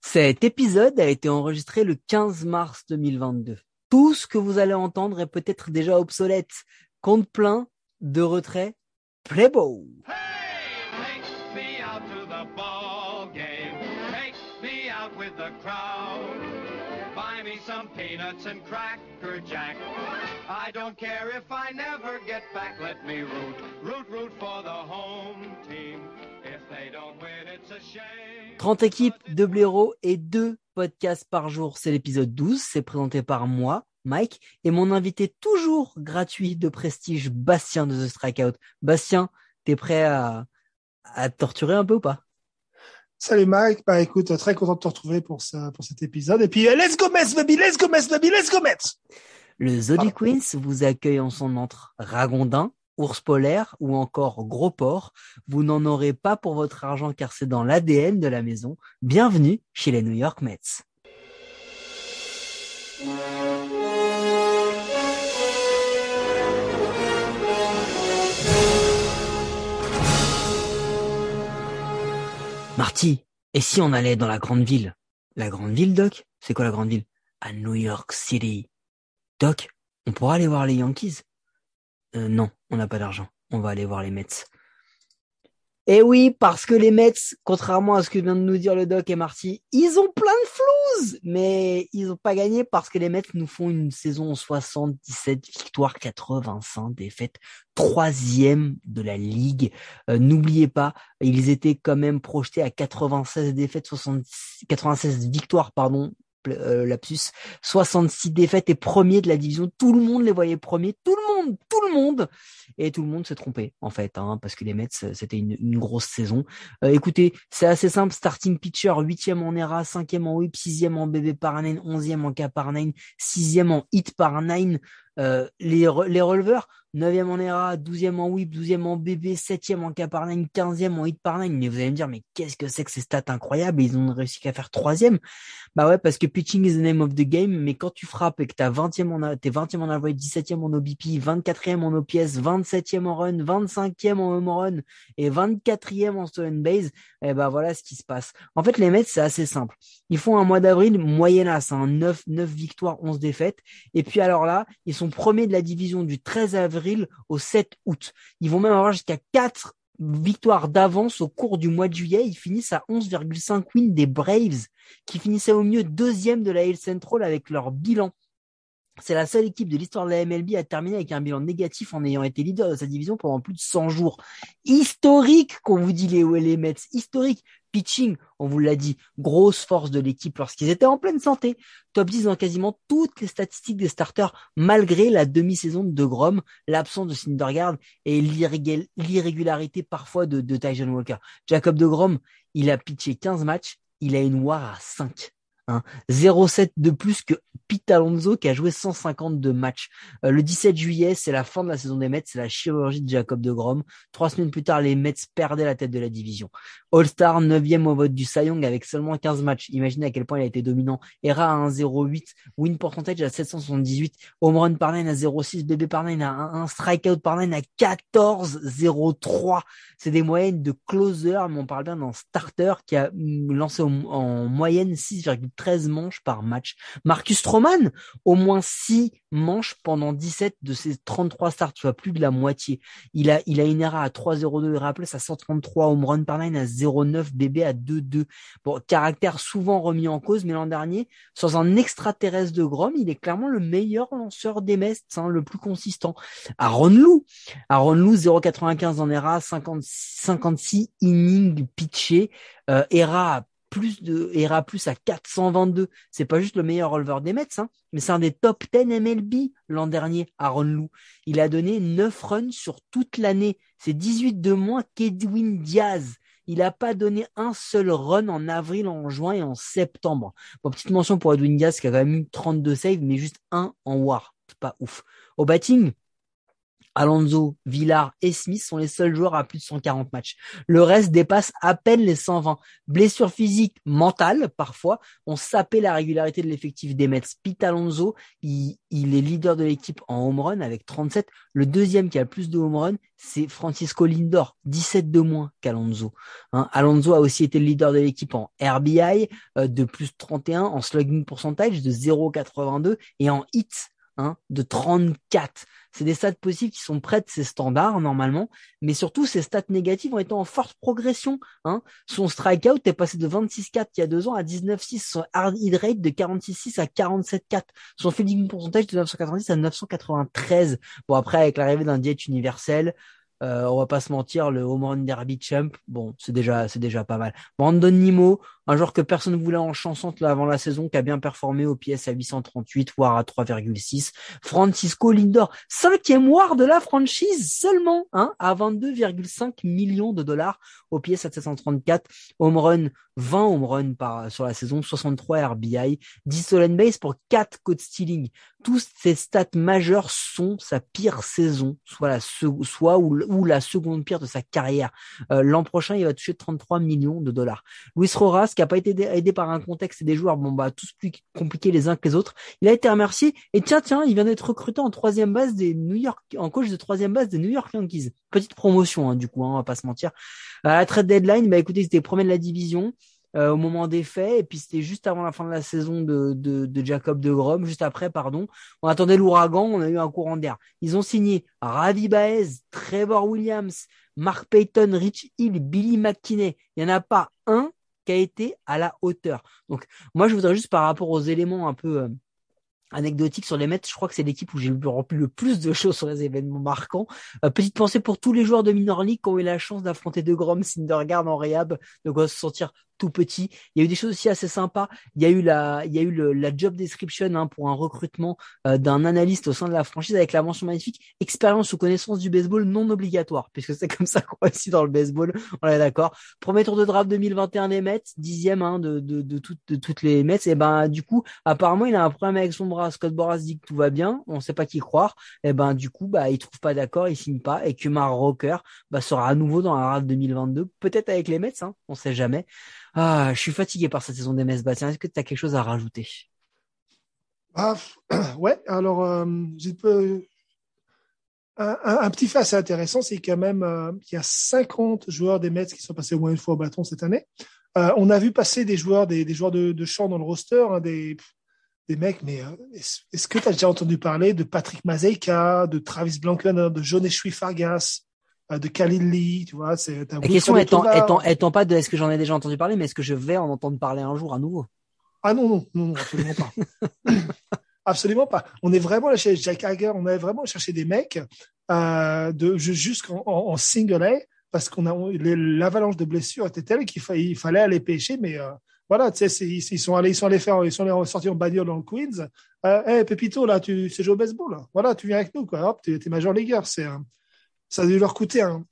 Cet épisode a été enregistré le 15 mars 2022. Tout ce que vous allez entendre est peut-être déjà obsolète. Compte plein de retrait. Play ball. Hey, take me out to the ball game. Take me out with the crowd. Buy me some peanuts and cracker jack. I don't care if I never get back. Let me root, root, root for the home team. 30 équipes, 2 blaireaux et 2 podcasts par jour. C'est l'épisode 12. C'est présenté par moi, Mike, et mon invité toujours gratuit de prestige, Bastien de The Strikeout. Bastien, t'es prêt à, à te torturer un peu ou pas? Salut Mike, bah écoute, très content de te retrouver pour ça, pour cet épisode. Et puis euh, let's go Mets, baby, let's go Mets, baby, let's go Mets. Le Zodi Queens vous accueille en son entre ragondin, ours polaire ou encore gros porc. Vous n'en aurez pas pour votre argent car c'est dans l'ADN de la maison. Bienvenue chez les New York Mets. Marty, et si on allait dans la grande ville? La grande ville, Doc? C'est quoi la grande ville? À New York City. Doc, on pourra aller voir les Yankees euh, Non, on n'a pas d'argent. On va aller voir les Mets. Eh oui, parce que les Mets, contrairement à ce que vient de nous dire le Doc et Marty, ils ont plein de flouze, mais ils n'ont pas gagné parce que les Mets nous font une saison 77 victoires, 85 défaites, troisième de la ligue. Euh, N'oubliez pas, ils étaient quand même projetés à 96 défaites, 70, 96 victoires, pardon, euh, lapsus, 66 défaites et premier de la division. Tout le monde les voyait premiers, tout le monde, tout le monde. Et tout le monde s'est trompé, en fait, hein, parce que les Mets, c'était une, grosse saison. Euh, écoutez, c'est assez simple. Starting pitcher, huitième en ERA, cinquième en whip, sixième en BB par nine, onzième en K par nine, sixième en hit par nine. Euh, les, les releveurs, 9e en ERA, 12e en whip, 12e en BB, 7e en K par 9, 15e en hit par 9. Mais vous allez me dire, mais qu'est-ce que c'est que ces stats incroyables? Ils ont réussi qu'à faire 3e. Bah ouais, parce que pitching is the name of the game. Mais quand tu frappes et que t'as 20e en, t'es 20e en average, 17e en OBP, 24e en OPS, 27e en run, 25e en home run et 24e en stolen base, et bah voilà ce qui se passe. En fait, les Mets, c'est assez simple. Ils font un mois d'avril moyennasse, hein, 9, 9 victoires, 11 défaites. Et puis alors là, ils sont premiers de la division du 13 avril au 7 août. Ils vont même avoir jusqu'à 4 victoires d'avance au cours du mois de juillet. Ils finissent à 11,5 wins des Braves, qui finissaient au mieux deuxième de la Hill Central avec leur bilan. C'est la seule équipe de l'histoire de la MLB à terminer avec un bilan négatif en ayant été leader de sa division pendant plus de 100 jours. Historique, qu'on vous dit les, les Mets. Historique. Pitching, on vous l'a dit, grosse force de l'équipe lorsqu'ils étaient en pleine santé. Top 10 dans quasiment toutes les statistiques des starters, malgré la demi-saison de Grom, l'absence de Syndergaard et l'irrégularité parfois de, de Tyson Walker. Jacob de Grom, il a pitché 15 matchs, il a une WAR à 5. Hein. 0,7 de plus que Pete Alonso qui a joué 152 matchs. Euh, le 17 juillet, c'est la fin de la saison des Mets, c'est la chirurgie de Jacob de Grom. Trois semaines plus tard, les Mets perdaient la tête de la division. All-Star, 9e au vote du Cy Young avec seulement 15 matchs. Imaginez à quel point il a été dominant. ERA à 1,08, win percentage à 778, home run par 9 à 0,6, BB par 9 à 1, strikeout par 9 à 14,03. C'est des moyennes de closer, mais on parle bien d'un starter qui a lancé en moyenne 6,13 manches par match. Marcus Stroman, au moins 6 manches pendant 17 de ses 33 starts, vois, plus de la moitié. Il a, une ERA à 3,02, ERA plus à 133, home run par 9 à 0,9, BB à 2,2. Bon, caractère souvent remis en cause, mais l'an dernier, sans un extraterrestre de Grom, il est clairement le meilleur lanceur des Mets, hein, le plus consistant. Aaron Lou, Aaron Lou, 0,95 en ERA, 50, 56 innings pitchés, euh, ERA plus de ERA plus à 422. C'est pas juste le meilleur releveur des Mets, hein, mais c'est un des top 10 MLB l'an dernier, Aaron Lou. Il a donné 9 runs sur toute l'année. C'est 18 de moins qu'Edwin Diaz. Il n'a pas donné un seul run en avril, en juin et en septembre. Bon, petite mention pour Edwin Diaz qui a quand même eu 32 saves, mais juste un en war. C'est pas ouf. Au batting, Alonso, Villar et Smith sont les seuls joueurs à plus de 140 matchs. Le reste dépasse à peine les 120. Blessures physiques, mentales parfois, ont sapé la régularité de l'effectif des Mets. Pete Alonso, il, il est leader de l'équipe en home run avec 37. Le deuxième qui a le plus de home run, c'est Francisco Lindor, 17 de moins qu'Alonso. Hein, Alonso a aussi été le leader de l'équipe en RBI euh, de plus 31, en slugging percentage de 0,82 et en hits hein, de 34. C'est des stats possibles qui sont près de ses standards normalement, mais surtout ses stats négatives ont été en forte progression. Hein. Son strikeout est passé de 26,4 il y a deux ans à 19,6. Son hard hit rate de 46,6 à 47,4. Son fielding percentage de 990 à 993. Bon après avec l'arrivée d'un diète universel, euh, on va pas se mentir, le home run derby champ, bon, c'est déjà, c'est déjà pas mal. Brandon Nimo, un joueur que personne ne voulait en chanson avant la saison, qui a bien performé au PS à 838, voire à 3,6. Francisco Lindor, cinquième war de la franchise seulement, hein, à 22,5 millions de dollars au PS à 734. Home run, 20 home run par, sur la saison, 63 RBI, 10 stolen base pour 4 code stealing. Tous ces stats majeurs sont sa pire saison, soit la, soit ou, la seconde pire de sa carrière. Euh, l'an prochain, il va toucher 33 millions de dollars. Luis Roras, qui a pas été aidé par un contexte et des joueurs, bon bah tous plus compliqués les uns que les autres. Il a été remercié et tiens tiens, il vient d'être recruté en troisième base des New York, en coach de troisième base des New York Yankees. Petite promotion hein, du coup, hein, on va pas se mentir. À la trade deadline, bah écoutez, c'était premier de la division. Euh, au moment des faits, et puis c'était juste avant la fin de la saison de, de, de Jacob de Grom, juste après, pardon. On attendait l'ouragan, on a eu un courant d'air. Ils ont signé Ravi Baez, Trevor Williams, Mark Payton, Rich Hill, Billy McKinney. Il n'y en a pas un a été à la hauteur. Donc moi je voudrais juste par rapport aux éléments un peu anecdotiques sur les Mets, je crois que c'est l'équipe où j'ai rempli le plus de choses sur les événements marquants. Euh, petite pensée pour tous les joueurs de minor league qui ont eu la chance d'affronter De Grom, Syndergaard en réhab, de quoi se sentir tout petit. Il y a eu des choses aussi assez sympas. Il y a eu la, il y a eu le, la job description hein, pour un recrutement euh, d'un analyste au sein de la franchise avec la mention magnifique expérience ou connaissance du baseball non obligatoire, puisque c'est comme ça qu'on aussi dans le baseball. On est d'accord. Premier tour de draft 2021 des Mets, dixième hein, de, de, de, toutes, de toutes les Mets. Et ben du coup, apparemment, il a un problème avec son bras. Scott Boras dit que tout va bien. On sait pas qui croire. Et ben du coup, bah il trouve pas d'accord, il signe pas. Et Kumar Rocker bah, sera à nouveau dans la draft 2022, peut-être avec les Mets, hein, on sait jamais. Ah, je suis fatigué par cette saison des Mets Bastien. Est-ce que tu as quelque chose à rajouter? Ah, Ouais, alors euh, un, petit fait assez intéressant, c'est quand même euh, qu'il y a 50 joueurs des Mets qui sont passés au moins une fois au bâton cette année. Euh, on a vu passer des joueurs, des, joueurs de, de champ dans le roster, hein, des, des mecs, mais euh, est-ce que tu as déjà entendu parler de Patrick Mazeika, de Travis Blanken, de Johnny Fargas, euh, de Khalil Lee, tu vois. C'est, La question étant, étant, étant, pas de est-ce que j'en ai déjà entendu parler, mais est-ce que je vais en entendre parler un jour à nouveau? Ah non, non, non, absolument pas. absolument pas. On est vraiment chez Jack Hager, on est vraiment cherché des mecs euh, de jusqu'en en, single A parce qu'on a l'avalanche de blessures était telle qu'il fallait, fallait aller pêcher, mais euh, voilà, tu sais, ils, sont allés, ils sont allés faire, ils sont allés sortir en bagnole dans le Queens. Euh, hey, Pepito, là, tu sais jouer au baseball, là. Voilà, tu viens avec nous, quoi. Hop, t'es, es major leagueur. C'est, ça a dû leur coûter un,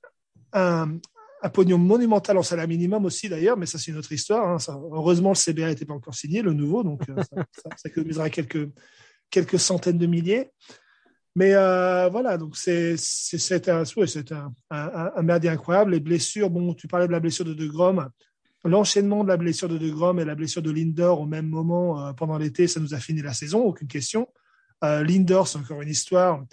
un, un, pognon monumental en salaire minimum aussi d'ailleurs, mais ça c'est une autre histoire. Hein. Ça, heureusement, le CBA n'était pas encore signé, le nouveau, donc euh, ça, ça, ça, économisera quelques, quelques centaines de milliers. Mais euh, voilà, donc c'est c'est un, c'est un, un, un merdier incroyable. Les blessures, bon, tu parlais de la blessure de De Grom. L'enchaînement de la blessure de De Grom et la blessure de Lindor au même moment euh, pendant l'été, ça nous a fini la saison, aucune question. Euh, Lindor, c'est encore une histoire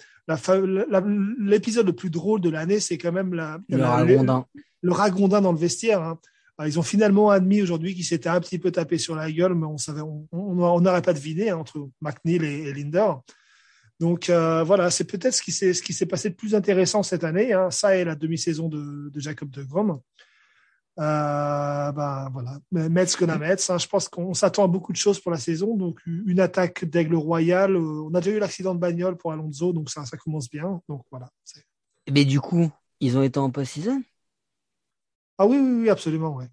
l'épisode le plus drôle de l'année, c'est quand même la, le, ragondin. Le, ragondin dans le vestiaire. Hein. Ah, ils ont finalement admis aujourd'hui qu'ils s'étaient un petit peu tapé sur la gueule, mais on savait, on n'aurait pas deviné hein, entre McNeil et, et Linder. Donc euh, voilà, c'est peut-être ce qui s'est passé de plus intéressant cette année. Hein. Ça est la demi-saison de, de Jacob de Grom. Euh, ben voilà, Metz que la Metz. Hein. Je pense qu'on s'attend à beaucoup de choses pour la saison. Donc une attaque d'aigle royal. Euh, on a déjà eu l'accident de bagnole pour Alonso, donc ça, ça commence bien. Donc voilà. Mais du coup, ils ont été en post-season? Ah oui, oui, oui, absolument, ouais.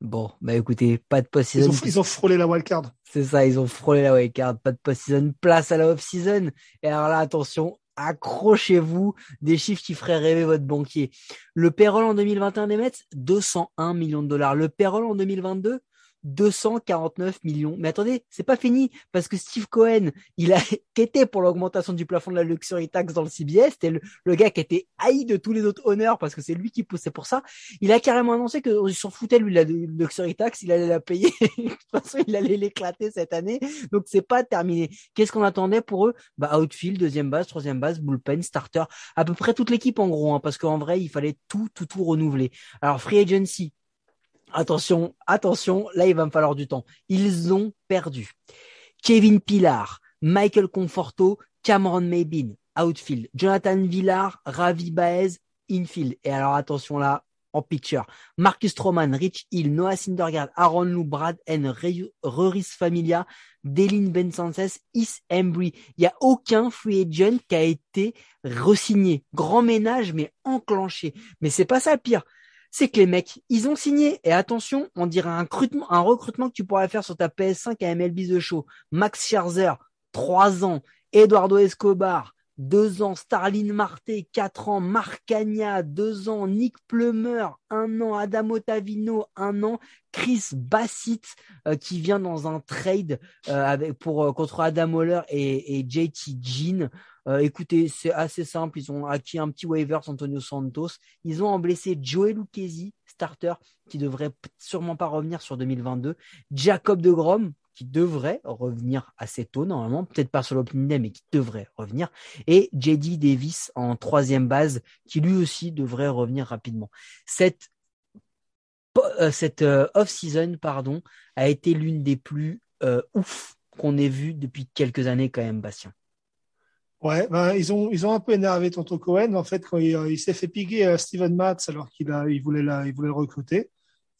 Bon, bah écoutez, pas de post-season. Ils, ils, ont frôlé la wildcard. C'est ça, ils ont frôlé la wildcard. Pas de post-season, place à la off-season. Et alors là, attention, accrochez-vous des chiffres qui feraient rêver votre banquier. Le payroll en 2021 des Mets, 201 millions de dollars. Le payroll en 2022, 249 millions. Mais attendez, c'est pas fini parce que Steve Cohen, il a quitté pour l'augmentation du plafond de la luxury tax dans le CBS. C'était le, gars qui était haï de tous les autres honneurs parce que c'est lui qui poussait pour ça. Il a carrément annoncé qu'il s'en foutait lui la luxury tax, il allait la payer. de toute façon, il allait l'éclater cette année. Donc c'est pas terminé. Qu'est-ce qu'on attendait pour eux? Bah outfield, deuxième base, troisième base, bullpen, starter, à peu près toute l'équipe en gros, hein, parce qu'en vrai il fallait tout, tout, tout renouveler. Alors free agency, attention, attention, là il va me falloir du temps. Ils ont perdu. Kevin Pilar, Michael Conforto, Cameron Maybin, outfield. Jonathan Villar, Ravi Baez, infield. Et alors attention là, en picture. Marcus Stroman, Rich Hill, Noah Syndergaard, Aaron Lou, Brad N, Reris Familia, Delin Ben Is Embry. Il n'y a aucun free agent qui a été resigné. Grand ménage, mais enclenché. Mais c'est pas ça le pire c'est que les mecs, ils ont signé. Et attention, on dirait un recrutement, un recrutement que tu pourrais faire sur ta PS5 à MLB The Show. Max Scherzer, 3 ans. Eduardo Escobar, 2 ans. Starlin Marte, 4 ans. Marcagna, 2 ans. Nick Plumer, 1 an. Adam Otavino, 1 an. Chris Bassett, euh, qui vient dans un trade euh, pour, euh, contre Adam Waller et, JT Jean. Euh, écoutez, c'est assez simple. Ils ont acquis un petit waivers Antonio Santos. Ils ont en blessé Lucchesi, starter, qui devrait sûrement pas revenir sur 2022. Jacob de Grom, qui devrait revenir assez tôt normalement, peut-être pas sur l'opening day, mais qui devrait revenir. Et JD Davis en troisième base, qui lui aussi devrait revenir rapidement. Cette euh, cette euh, off-season, pardon, a été l'une des plus ouf qu'on ait vu depuis quelques années quand même, Bastien. Ouais, ben, ils ont ils ont un peu énervé Tonto Cohen en fait quand il, euh, s'est fait piquer euh, Steven Matz alors qu'il a il voulait la, il voulait le recruter.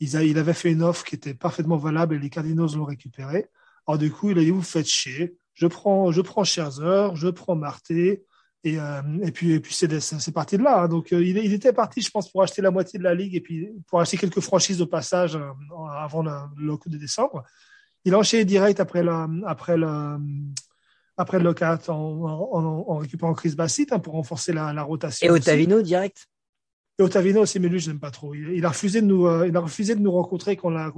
Il, a, il avait fait une offre qui était parfaitement valable et les Cardinals l'ont récupéré. Alors du coup, il a dit vous faites chier. Je prends je prends Scherzer, je prends Marté et euh, et puis et puis c'est parti de là. Hein. Donc il, il, était parti, je pense, pour acheter la moitié de la ligue et puis pour acheter quelques franchises au passage avant le, le coup de décembre. Il a enchaîné direct après la après le après le lockout en, en, en, récupérant Chris Bassett hein, pour renforcer la, la, rotation. Et Otavino direct? Et Otavino aussi, mais lui, je n'aime pas trop. Il, il, a refusé de nous, euh, il a refusé de nous rencontrer quand l'a,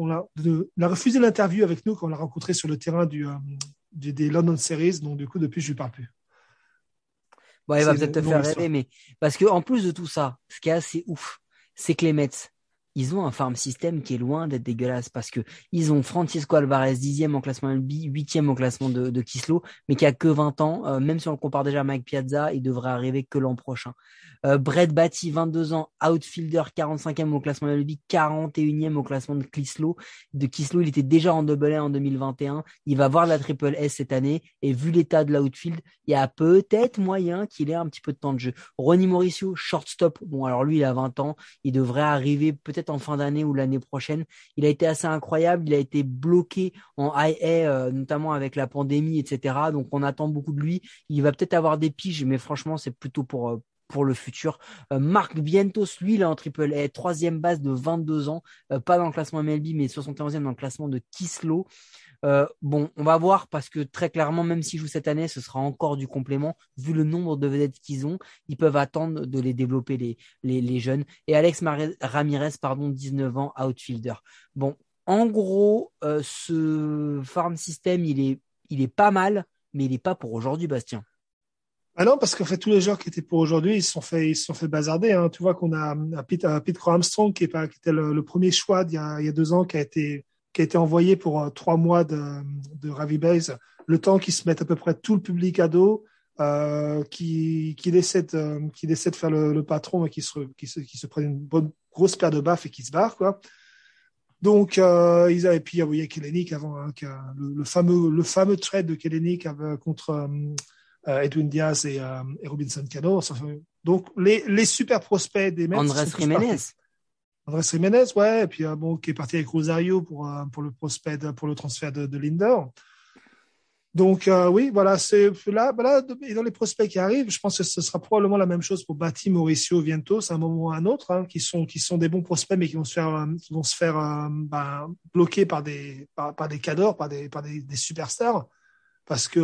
il a refusé l'interview avec nous quand on l'a rencontré sur le terrain du, euh, du, des London Series. Donc, du coup, depuis, je lui parle plus. Bon, il va peut-être te faire rêver, mais parce que en plus de tout ça, ce qui est assez ouf, c'est que les Mets, ils ont un farm system qui est loin d'être dégueulasse parce que ils ont Francisco Alvarez dixième en classement LB, huitième au classement de, Kislo, mais qui a que 20 ans. Euh, même si on le compare déjà à Mike Piazza, il devrait arriver que l'an prochain. Euh, Brett Batty, 22 ans, outfielder, 45e au classement LB, 41e au classement de Kislo. De Kislo, il était déjà en double A en 2021. Il va voir la triple S cette année et vu l'état de l'outfield, il y a peut-être moyen qu'il ait un petit peu de temps de jeu. Ronnie Mauricio, shortstop. Bon, alors lui, il a 20 ans. Il devrait arriver peut-être en fin d'année ou l'année prochaine. Il a été assez incroyable. Il a été bloqué en IA, euh, notamment avec la pandémie, etc. Donc on attend beaucoup de lui. Il va peut-être avoir des piges, mais franchement, c'est plutôt pour euh, le futur. Euh, Marc Vientos, lui, il est en triple A, troisième base de 22 ans, pas dans le classement MLB, mais 71e dans le classement de Kislo. Euh, bon, on va voir parce que très clairement, même s'ils jouent cette année, ce sera encore du complément. Vu le nombre de vedettes qu'ils ont, ils peuvent attendre de les développer les, les, jeunes. Et Alex Ramirez, pardon, 19 ans, outfielder. Bon, en gros, euh, ce farm system, il est, il est pas mal, mais il n'est pas pour aujourd'hui, Bastien. Ah non, parce qu'en fait, tous les joueurs qui étaient pour aujourd'hui, ils se sont fait, ils sont fait bazarder. Hein. Tu vois qu'on a Pete, Pete Armstrong, qui, est pas, qui était le, premier choix il y, a, il y a deux ans, qui a été qui a été envoyé pour euh, trois mois de, de Ravi Base, le temps qu'ils se mettent à peu près tout le public à dos, euh, qui, qui, essaie de, qui essaie de faire le, le patron et qui se, qui, se, qui se prennent une bonne grosse paire de baffes et qui se barrent, quoi. Donc, euh, ils avaient, puis il y a Kellenic avant, hein, le, fameux, le fameux trade de Kellenic contre euh, Edwin Diaz et, et Robinson Cano. Donc, les, les super prospects des Mets. Andrés Jiménez. Andrés Jiménez, ouais, et puis euh, bon, qui est parti avec Rosario pour, euh, pour le prospect, pour le transfert de, de Linder. Donc euh, oui, voilà, c'est là, là, et dans les prospects qui arrivent, je pense que ce sera probablement la même chose pour Bati, Mauricio, Vientos, à un moment ou à un autre, hein, qui sont qui sont des bons prospects, mais qui vont se faire vont se faire ben, bloquer par des par, des cadors, par des par des superstars, parce que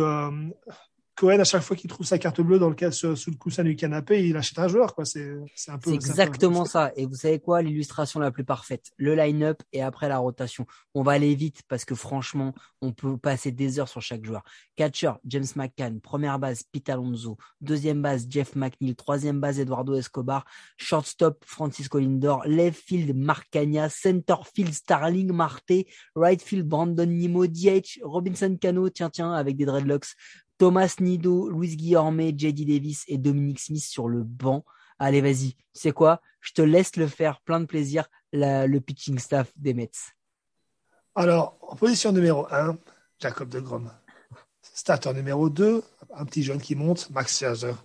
Cohen, à chaque fois qu'il trouve sa carte bleue dans le cas, sous, le coussin du canapé, il achète un joueur. Quoi. C'est, c'est un peu. C'est exactement ça. Et vous savez quoi? L'illustration la plus parfaite. Le line-up et après la rotation. On va aller vite parce que franchement, on peut passer des heures sur chaque joueur. Catcher, James McCann. Première base, Pete Alonso. Deuxième base, Jeff McNeil. Troisième base, Eduardo Escobar. Shortstop, Francisco Lindor. Left field, Mark Cagna. Center field, Starling Marte. Right field, Brandon Nimo. DH, Robinson Cano. Tiens, tiens, avec des dreadlocks. Thomas Nido, Luis Guillorme, JD Davis et Dominic Smith sur le banc. Allez, vas-y. Tu sais quoi? Je te laisse le faire. Plein de plaisir. le pitching staff des Mets. Alors, en position numéro 1, Jacob de Grom. Starter numéro 2, un petit jeune qui monte, Max Scherzer.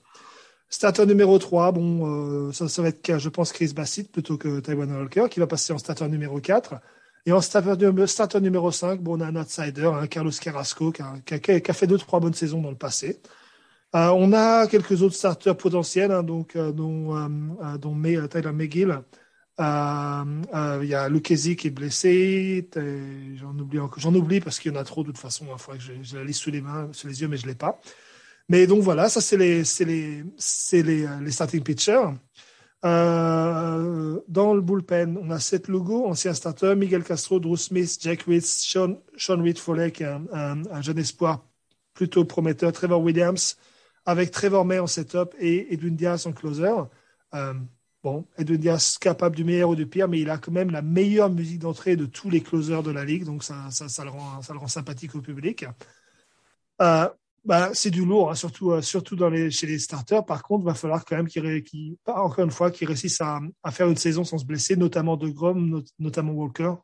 Starter numéro 3, bon, euh, ça, ça, va être, je pense, Chris Bassett plutôt que Taiwan Walker, qui va passer en starter numéro 4. Et en starter, numéro 5, bon, on a un outsider, un Carlos Carrasco, qui a, fait deux, trois bonnes saisons dans le passé. Euh, on a quelques autres starters potentiels, hein, donc, euh, dont, euh, dont May, Tyler McGill. Il y a Lucchesi qui est blessé. J'en oublie, parce qu'il y en a trop de toute façon. Il faudrait que je, la liste sous les mains, sous les yeux, mais je l'ai pas. Mais donc voilà, ça c'est les, les, les starting pitchers. Euh, dans le bullpen, on a sept logos, ancien starter, Miguel Castro, Drew Smith, Jack Ritz, Sean, Sean Foley, qui un, jeune espoir plutôt prometteur, Trevor Williams, avec Trevor May en setup et Edwin Diaz en closer. Euh, bon, Edwin Diaz capable du meilleur ou du pire, mais il a quand même la meilleure musique d'entrée de tous les closers de la ligue, donc ça, ça, ça, le, rend, ça le rend sympathique au public. Euh, bah, c'est du lourd, hein, surtout, euh, surtout dans les, chez les starters. Par contre, il va falloir quand même qu'ils, qu encore une fois, qu'ils réussissent à, à, faire une saison sans se blesser, notamment De Grom, notamment Walker.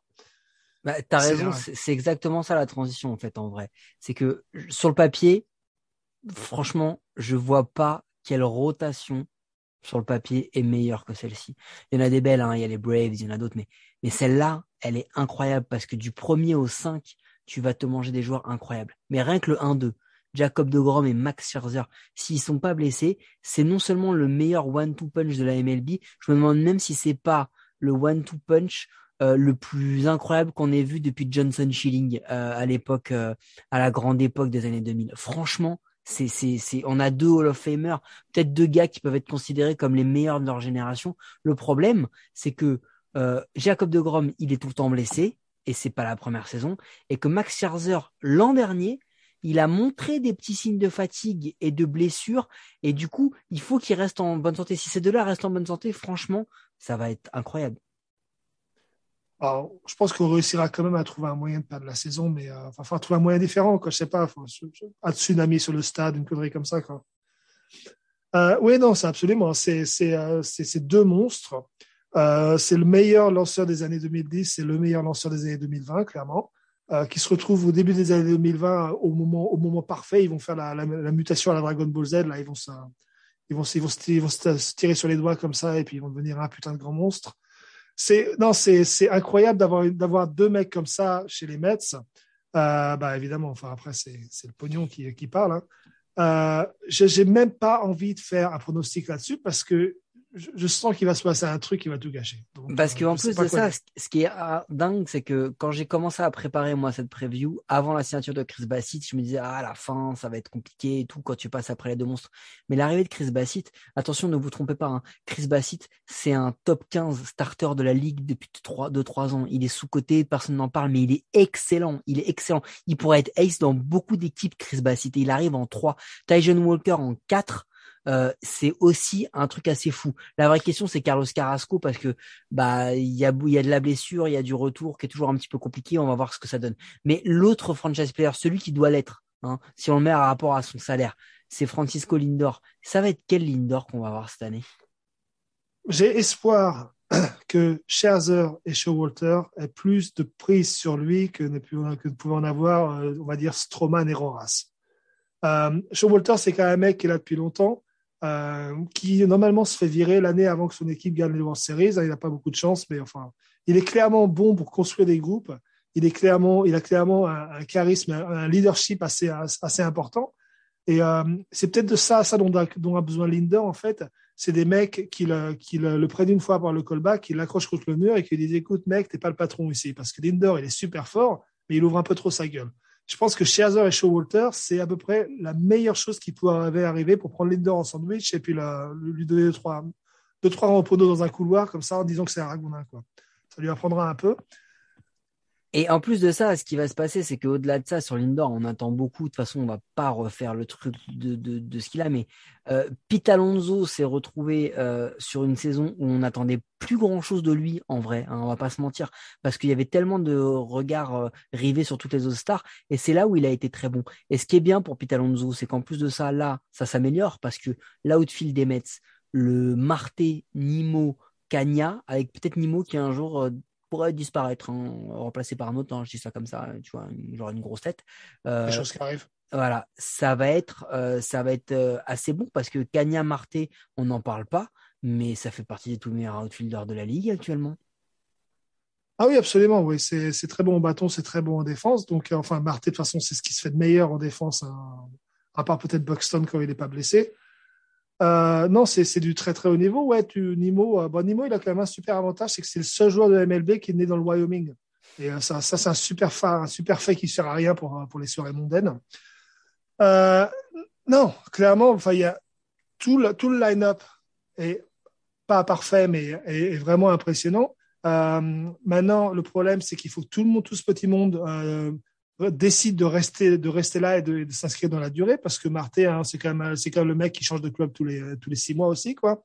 Bah, tu as raison, c'est exactement ça la transition en fait, en vrai. C'est que sur le papier, franchement, je vois pas quelle rotation sur le papier est meilleure que celle-ci. Il y en a des belles, hein, il y a les Braves, il y en a d'autres, mais, mais celle-là, elle est incroyable parce que du premier au 5, tu vas te manger des joueurs incroyables. Mais rien que le 1-2, Jacob de Grom et Max Scherzer, s'ils sont pas blessés, c'est non seulement le meilleur one-two punch de la MLB, je me demande même si c'est pas le one-two punch euh, le plus incroyable qu'on ait vu depuis Johnson Schilling euh, à l'époque, euh, à la grande époque des années 2000. Franchement, c'est, c'est, on a deux Hall of Famers, peut-être deux gars qui peuvent être considérés comme les meilleurs de leur génération. Le problème, c'est que Jacob de Grom, il est tout le temps blessé et c'est pas la première saison, et que Max Scherzer l'an dernier il a montré des petits signes de fatigue et de blessure. Et du coup, il faut qu'il reste en bonne santé. Si ces deux-là restent en bonne santé, franchement, ça va être incroyable. Alors, je pense qu'on réussira quand même à trouver un moyen de perdre la saison, mais euh, enfin, trouver un moyen différent. Quoi. Je sais pas, un tsunami sur le stade, une connerie comme ça. Quoi. Euh, oui, non, c'est absolument. C'est euh, deux monstres. C'est le meilleur lanceur des années 2010, c'est le meilleur lanceur des années 2020, clairement. Euh, qui se retrouvent au début des années 2020 au moment, au moment parfait. Ils vont faire la, mutation à la Dragon Ball Z. Là, ils vont, se, ils, vont, ils, vont se, tirer sur les doigts comme ça et puis ils vont devenir un putain de grand monstre. C'est non, c'est incroyable d'avoir d'avoir deux mecs comme ça chez les Mets. Euh, bah évidemment, enfin après c'est c'est le pognon qui qui parle. Hein. Euh, j'ai même pas envie de faire un pronostic là-dessus parce que je, sens qu'il va se passer un truc qui va tout gâcher. Parce euh, qu'en plus de ça, ce qui est ah, dingue, c'est que quand j'ai commencé à préparer moi cette preview, avant la signature de Chris Bassett, je me disais ah à la fin ça va être compliqué et tout quand tu passes après les deux monstres. Mais l'arrivée de Chris Bassett, attention ne vous trompez pas, hein, Chris Bassett c'est un top 15 starter de la ligue depuis 3 2 3 ans. Il est sous côté, personne n'en parle, mais il est excellent, il est excellent. Il pourrait être ace dans beaucoup d'équipes Chris Bassett. Et il arrive en 3, Tyson Walker en 4 euh, c'est aussi un truc assez fou. La vraie question, c'est Carlos Carrasco parce que bah il y a de la blessure, il y a du retour qui est toujours un petit peu compliqué. On va voir ce que ça donne. Mais l'autre franchise player, celui qui doit l'être, hein, si on le met à rapport à son salaire, c'est Francisco Lindor. Ça va être quel Lindor qu'on va voir cette année? J'ai espoir que Scherzer et Showalter aient plus de prise sur lui que ne, pouvaient en avoir, euh, on va dire, Stroman et Roras. Euh, Showalter, c'est quand même un mec qui est là depuis longtemps. Euh, qui normalement se fait virer l'année avant que son équipe gagne les World Series. Il n'a pas beaucoup de chance, mais enfin, il est clairement bon pour construire des groupes. Il est clairement, il a clairement un, charisme, un leadership assez assez important. Et euh, c'est peut-être de ça, ça dont a, besoin Linder en fait. C'est des mecs qui le, qui le, prennent une fois par le callback, qui l'accrochent contre le mur et qui disent écoute mec, t'es pas le patron ici, parce que Linder il est super fort, mais il ouvre un peu trop sa gueule. Je pense que Scherzer et Showalter, c'est à peu près la meilleure chose qui pouvait arriver pour prendre Lindor en sandwich et puis lui donner deux, trois, deux, trois dans un couloir comme ça en disant que c'est un ragondin. Quoi. Ça lui apprendra un peu. Et en plus de ça, ce qui va se passer, c'est qu'au-delà de ça, sur Lindor, on attend beaucoup. De toute façon, on va pas refaire le truc de, de, ce qu'il a. Mais euh, Alonso s'est retrouvé euh, sur une saison où on n'attendait plus grand-chose de lui, en vrai. Hein, on va pas se mentir, parce qu'il y avait tellement de regards euh, rivés sur toutes les autres stars. Et c'est là où il a été très bon. Et ce qui est bien pour Pete Alonso, c'est qu'en plus de ça, là, ça s'améliore parce que l'outfield des Mets, le Marté, Nimo, Cagna, avec peut-être Nimo qui un jour euh, pourrait disparaître, hein, remplacé par un autre, hein, je dis ça comme ça, tu vois, une, genre une grosse tête. Euh, Des choses qui arrivent. Voilà, ça va être, euh, ça va être euh, assez bon parce que Kanya Marté, on n'en parle pas, mais ça fait partie des tout meilleurs outfielders de la ligue actuellement. Ah oui, absolument, oui, c'est très bon au bâton, c'est très bon en défense. Donc, euh, enfin, Marté, de toute façon, c'est ce qui se fait de meilleur en défense, hein, à part peut-être Buxton quand il n'est pas blessé. Euh, non, c'est du très très haut niveau. Ouais, Nimo, euh, bon, il a quand même un super avantage, c'est que c'est le seul joueur de MLB qui est né dans le Wyoming. Et euh, ça, c'est un super, fa, un super fait qui sert à rien pour, pour les soirées mondaines. Non, clairement, enfin, il y a tout le, tout le line-up est pas parfait, mais est, vraiment impressionnant. Maintenant, le problème, c'est qu'il faut que tout le monde, tout ce petit monde, décide de rester, de rester là et de, s'inscrire dans la durée, parce que Marté, hein, c'est quand même, c'est quand même le mec qui change de club tous les, tous les six mois aussi, quoi.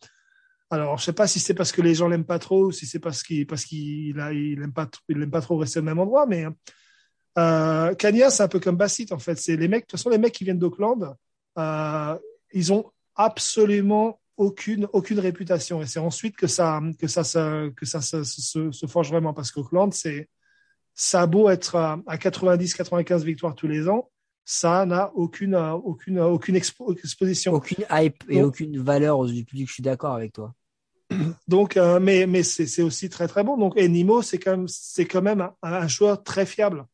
Alors, je sais pas si c'est parce que les gens l'aiment pas trop ou si c'est parce qu'il, parce qu'il il aime pas, il aime pas trop rester au même endroit, mais, euh, Kenya, c'est un peu comme Bassett, en fait. C'est les mecs, de toute façon, les mecs qui viennent d'Auckland, euh, ils ont absolument aucune, aucune réputation. Et c'est ensuite que ça, que ça, que ça, se forge vraiment parce qu'Auckland, c'est, ça a beau être à, 90-95 victoires tous les ans, ça n'a aucune, aucune, aucune expo exposition. Aucune hype et Donc, aucune valeur aux yeux du public. Je suis d'accord avec toi. Donc, euh, mais, mais c'est aussi très très bon. Donc, et Nimo, c'est quand même, c'est quand même un, un, joueur très fiable.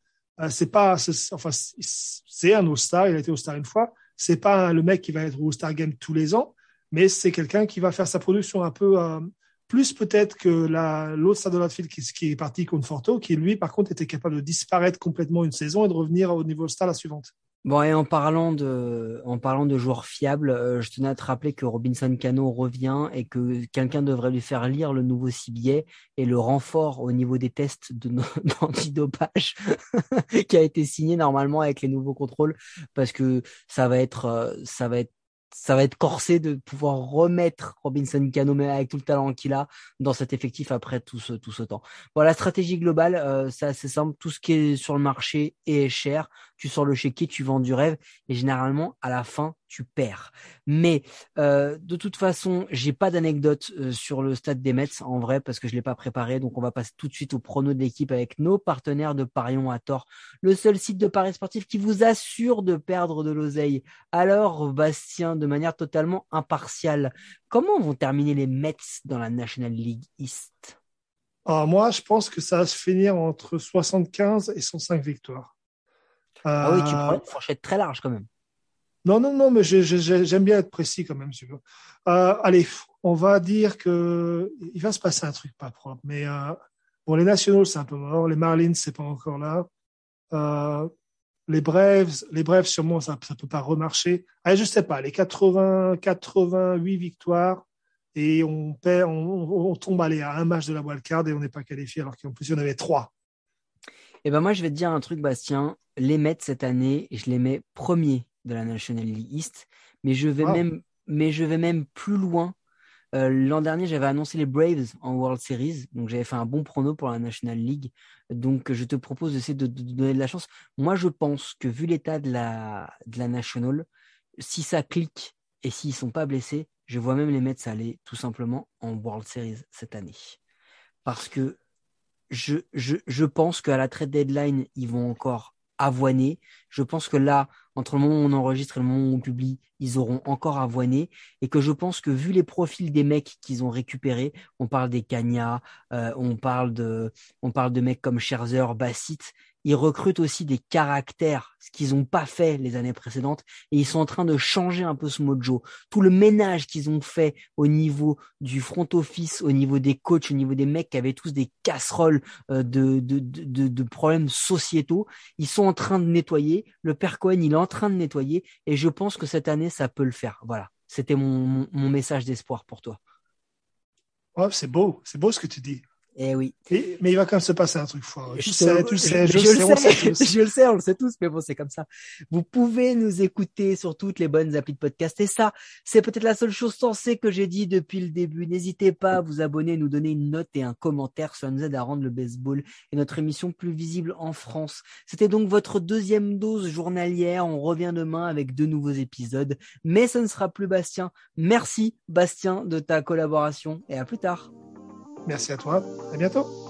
Euh, c'est pas, enfin, c'est un All-Star. Il a été All-Star une fois. C'est pas le mec qui va être au All-Star Game tous les ans, mais c'est quelqu'un qui va faire sa production un peu euh, plus peut-être que l'autre de l'outfield qui, qui, est parti contre Forto, qui lui, par contre, était capable de disparaître complètement une saison et de revenir au niveau Star la suivante. Bon, et en parlant de, en parlant de joueurs fiables, euh, je tenais à te rappeler que Robinson Cano revient et que quelqu'un devrait lui faire lire le nouveau CBA et le renfort au niveau des tests d'antidopage qui a été signé normalement avec les nouveaux contrôles parce que ça va être, euh, ça va être ça va être corsé de pouvoir remettre Robinson Cano, avec tout le talent qu'il a, dans cet effectif après tout ce, tout ce temps. Voilà, la stratégie globale, euh, c'est assez simple. Tout ce qui est sur le marché est cher. Tu sors le chéquier, tu vends du rêve, et généralement, à la fin, tu perds. Mais euh, de toute façon, j'ai pas d'anecdote euh, sur le stade des Mets en vrai parce que je l'ai pas préparé. Donc on va passer tout de suite au prono de l'équipe avec nos partenaires de Parion à tort, le seul site de paris sportif qui vous assure de perdre de l'oseille. Alors Bastien, de manière totalement impartiale, comment vont terminer les Mets dans la National League East? Alors moi, je pense que ça va se finir entre 75 et 105 victoires. Ah oui, tu prends une fourchette très large quand même. Non, non, non, mais j'aime bien être précis quand même. Si euh, allez, on va dire que il va se passer un truc pas propre. Mais euh, bon, les Nationals, c'est un peu mort. Les Marlins, c'est pas encore là. Euh, les Braves, les Braves, sûrement, ça, ça peut pas remarcher. Allez, je sais pas. Les 80, 88 victoires et on perd, on, tombe à un match de la wildcard et on n'est pas qualifié alors qu'en plus il y en avait trois. Eh ben moi, je vais te dire un truc, Bastien. Les Mets cette année, je les mets premiers de la National League East, mais je vais même, mais je vais même plus loin. Euh, L'an dernier, j'avais annoncé les Braves en World Series, donc j'avais fait un bon prono pour la National League. Donc je te propose d'essayer de, de, de donner de la chance. Moi, je pense que vu l'état de la, de la National, si ça clique et s'ils sont pas blessés, je vois même les Mets aller tout simplement en World Series cette année. Parce que je, je, je pense qu'à la trade deadline, ils vont encore avoiner. Je pense que là, entre le moment où on enregistre et le moment où on publie, ils auront encore avoiné. Et que je pense que vu les profils des mecs qu'ils ont récupérés, on parle des Cagna, euh, on parle de, on parle de mecs comme Scherzer, Bassett, ils recrutent aussi des caractères, ce qu'ils n'ont pas fait les années précédentes, et ils sont en train de changer un peu ce mojo. Tout le ménage qu'ils ont fait au niveau du front office, au niveau des coachs, au niveau des mecs qui avaient tous des casseroles euh, de, problèmes sociétaux, ils sont en train de nettoyer. Le père Cohen, il est en train de nettoyer, et je pense que cette année, ça peut le faire. Voilà, c'était mon, mon, message d'espoir pour toi. Oh, c'est beau, c'est beau ce que tu dis. Eh oui. mais il va quand même se passer un truc fort. Je, sais, tu sais, je, je, le sais, je le sais, on le sait tous, mais bon, c'est comme ça. Vous pouvez nous écouter sur toutes les bonnes applis de podcast. Et ça, c'est peut-être la seule chose sensée que j'ai dit depuis le début. N'hésitez pas à vous abonner, nous donner une note et un commentaire. Ça nous aide à rendre le baseball et notre émission plus visible en France. C'était donc votre deuxième dose journalière. On revient demain avec deux nouveaux épisodes. Mais ce ne sera plus Bastien. Merci, Bastien, de ta collaboration et à plus tard. Merci à toi. À bientôt.